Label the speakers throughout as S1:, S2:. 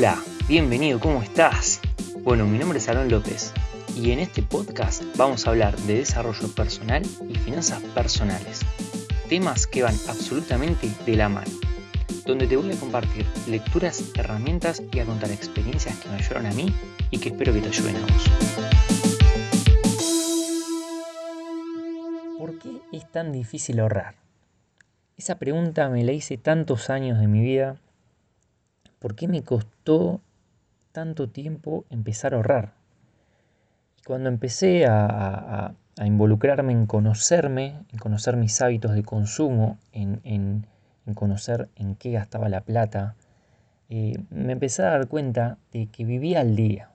S1: Hola, bienvenido, ¿cómo estás? Bueno, mi nombre es Aaron López y en este podcast vamos a hablar de desarrollo personal y finanzas personales, temas que van absolutamente de la mano, donde te voy a compartir lecturas, herramientas y a contar experiencias que me ayudaron a mí y que espero que te ayuden a vos. ¿Por qué es tan difícil ahorrar? Esa pregunta me la hice tantos años de mi vida ¿por qué me costó tanto tiempo empezar a ahorrar? Y cuando empecé a, involucrarme en conocerme, en conocer mis hábitos de consumo, en, conocer en qué gastaba la plata, eh, me empecé a dar cuenta de que vivía al día.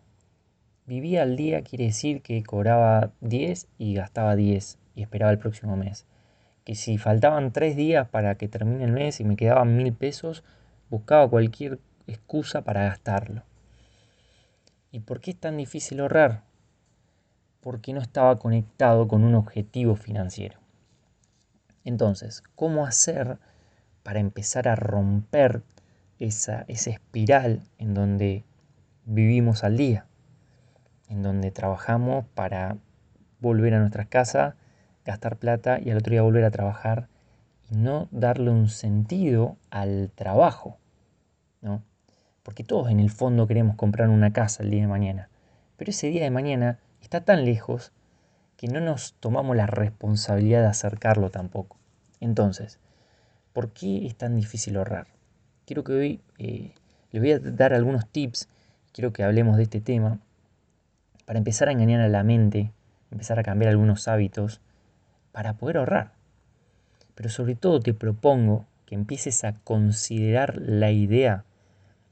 S1: Vivía al día quiere decir que cobraba 10 y gastaba 10 y esperaba el próximo mes. Que si faltaban 3 días para que termine el mes y me quedaban mil pesos, buscaba cualquier excusa para gastarlo. ¿Y por qué es tan difícil ahorrar? Porque no estaba conectado con un objetivo financiero. Entonces, ¿cómo hacer para empezar a romper esa, esa espiral en donde vivimos al día? En donde trabajamos para volver a nuestras casas, gastar plata y al otro día volver a trabajar y no darle un sentido al trabajo. Porque todos en el fondo queremos comprar una casa el día de mañana, pero ese día de mañana está tan lejos que no nos tomamos la responsabilidad de acercarlo tampoco. Entonces, ¿por qué es tan difícil ahorrar? Quiero que hoy eh, les voy a dar algunos tips, quiero que hablemos de este tema, para empezar a engañar a la mente, empezar a cambiar algunos hábitos, para poder ahorrar. Pero sobre todo te propongo que empieces a considerar la idea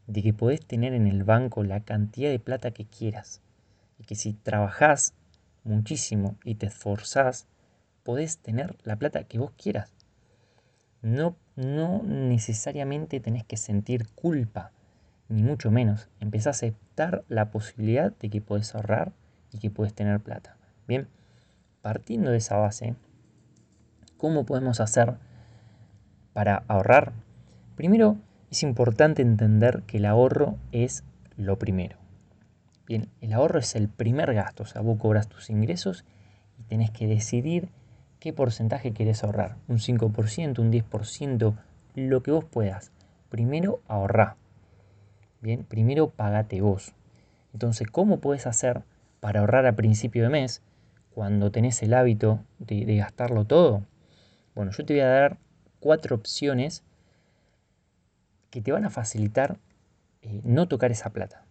S1: de que podés tener en el banco la cantidad de plata que quieras. Y que si trabajás muchísimo y te esforzás, podés tener la plata que vos quieras. No, no necesariamente tenés que sentir culpa, ni mucho menos. Empezá a aceptar la posibilidad de que podés ahorrar y que podés tener plata. Bien, partiendo de esa base, ¿cómo podemos hacer para ahorrar? Primero, es importante entender que el ahorro es lo primero. Bien, el ahorro es el primer gasto, o sea, vos cobras tus ingresos y tenés que decidir qué porcentaje querés ahorrar, un 5%, un 10%, lo que vos puedas. Primero ahorrá. Bien, primero pagate vos. Entonces, ¿cómo puedes hacer para ahorrar a principio de mes cuando tenés el hábito de, de gastarlo todo? Bueno, yo te voy a dar cuatro opciones que te van a facilitar eh, no tocar esa plata.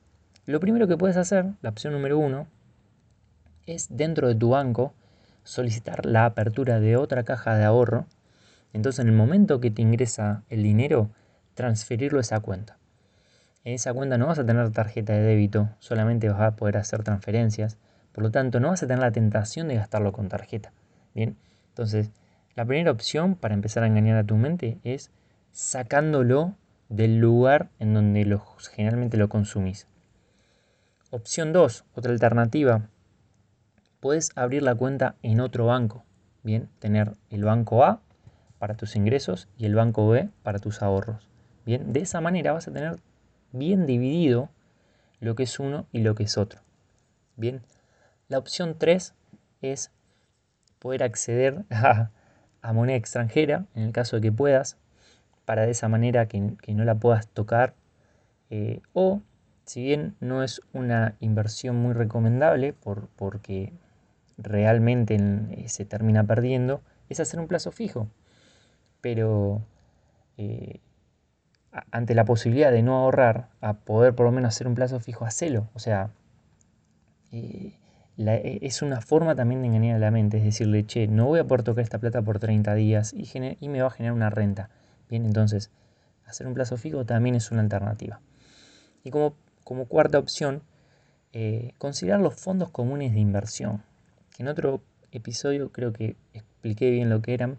S1: Lo primero que puedes hacer, la opción número uno, es dentro de tu banco solicitar la apertura de otra caja de ahorro. Entonces en el momento que te ingresa el dinero, transferirlo a esa cuenta. En esa cuenta no vas a tener tarjeta de débito, solamente vas a poder hacer transferencias. Por lo tanto, no vas a tener la tentación de gastarlo con tarjeta. Bien, entonces la primera opción para empezar a engañar a tu mente es sacándolo del lugar en donde generalmente lo consumís. Opción 2, otra alternativa. Puedes abrir la cuenta en otro banco. Bien, tener el banco A para tus ingresos y el banco B para tus ahorros. Bien, de esa manera vas a tener bien dividido lo que es uno y lo que es otro. Bien, la opción 3 es poder acceder a, a moneda extranjera, en el caso de que puedas, para de esa manera que, no la puedas tocar. Eh, o si bien no es una inversión muy recomendable por, porque realmente eh, se termina perdiendo, es hacer un plazo fijo. Pero eh, ante la posibilidad de no ahorrar, a poder por lo menos hacer un plazo fijo, hacelo. O sea, es una forma también de engañar a la mente, es decirle, che, no voy a poder tocar esta plata por 30 días y, y me va a generar una renta. Bien, entonces hacer un plazo fijo también es una alternativa. Y como, como cuarta opción, eh, considerar los fondos comunes de inversión. Que en otro episodio creo que expliqué bien lo que eran,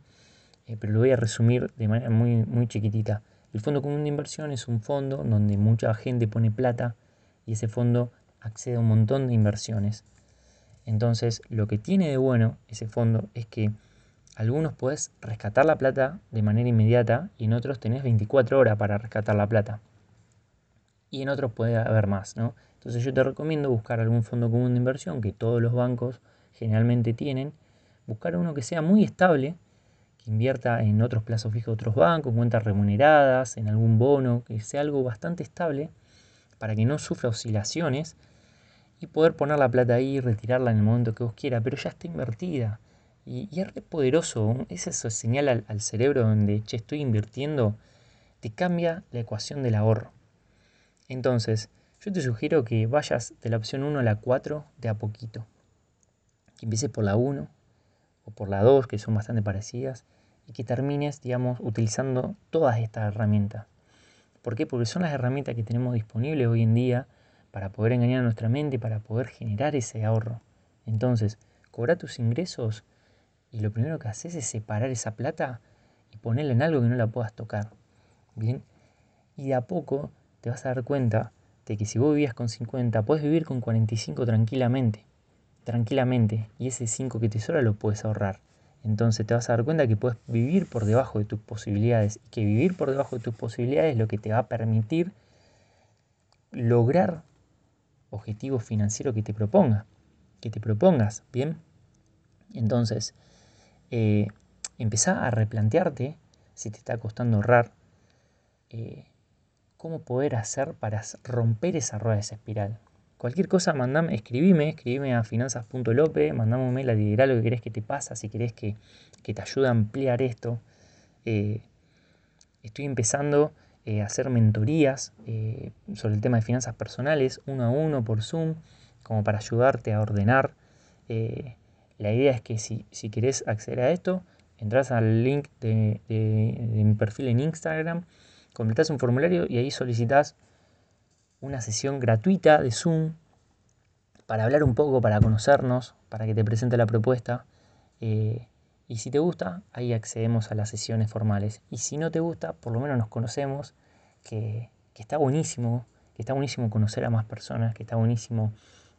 S1: eh, pero lo voy a resumir de manera muy, muy chiquitita. El fondo común de inversión es un fondo donde mucha gente pone plata y ese fondo accede a un montón de inversiones. Entonces, lo que tiene de bueno ese fondo es que algunos puedes rescatar la plata de manera inmediata y en otros tenés 24 horas para rescatar la plata. y en otros puede haber más, ¿no? Entonces yo te recomiendo buscar algún fondo común de inversión que todos los bancos generalmente tienen, buscar uno que sea muy estable, que invierta en otros plazos fijos de otros bancos, cuentas remuneradas, en algún bono, que sea algo bastante estable para que no sufra oscilaciones y poder poner la plata ahí y retirarla en el momento que vos quieras, pero ya está invertida. Y, es poderoso, es eso señal al, cerebro donde, che, estoy invirtiendo, te cambia la ecuación del ahorro. Entonces, yo te sugiero que vayas de la opción 1 a la 4 de a poquito. Que empieces por la 1 o por la 2, que son bastante parecidas, y que termines, digamos, utilizando todas estas herramientas. ¿Por qué? Porque son las herramientas que tenemos disponibles hoy en día para poder engañar a nuestra mente para poder generar ese ahorro. Entonces, cobra tus ingresos y lo primero que haces es separar esa plata y ponerla en algo que no la puedas tocar. Bien, y de a poco te vas a dar cuenta de que si vos vivías con 50, puedes vivir con 45 tranquilamente. Tranquilamente. Y ese 5 que te sobra lo puedes ahorrar. Entonces te vas a dar cuenta que puedes vivir por debajo de tus posibilidades. Y que vivir por debajo de tus posibilidades es lo que te va a permitir lograr objetivos financieros que te proponga. Que te propongas. Bien. Entonces, eh, empezá a replantearte si te está costando ahorrar. Eh, cómo poder hacer para romper esa rueda esa espiral. Cualquier cosa, mandame, escribime, escribime a finanzas.lope, mandame un mail a dirá lo que querés que te pasa, si querés que, te ayude a ampliar esto. Eh, estoy empezando eh, a hacer mentorías sobre el tema de finanzas personales, uno a uno por Zoom, como para ayudarte a ordenar. La idea es que si, si querés acceder a esto, entras al link de mi perfil en Instagram completas un formulario y ahí solicitas una sesión gratuita de Zoom para hablar un poco, para conocernos, para que te presente la propuesta. Eh, y si te gusta, ahí accedemos a las sesiones formales. Y si no te gusta, por lo menos nos conocemos, que, está buenísimo, que está buenísimo conocer a más personas, que está buenísimo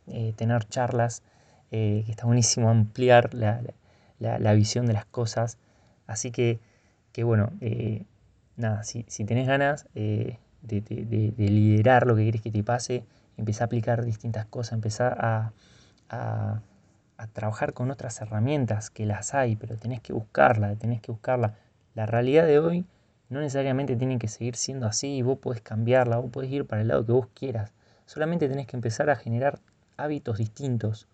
S1: eh, tener charlas, eh, que está buenísimo ampliar la, visión de las cosas. Así que, que bueno, nada, si, si tenés ganas eh, de, liderar lo que quieres que te pase, empezá a aplicar distintas cosas, empezá a, a, trabajar con otras herramientas que las hay, pero tenés que buscarla, tenés que buscarla. La realidad de hoy no necesariamente tiene que seguir siendo así, vos podés cambiarla, vos podés ir para el lado que vos quieras. Solamente tenés que empezar a generar hábitos distintos,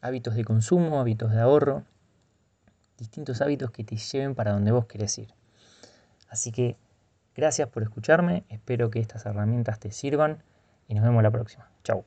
S1: hábitos de consumo, hábitos de ahorro, distintos hábitos que te lleven para donde vos querés ir. Así que gracias por escucharme, espero que estas herramientas te sirvan y nos vemos la próxima. Chao.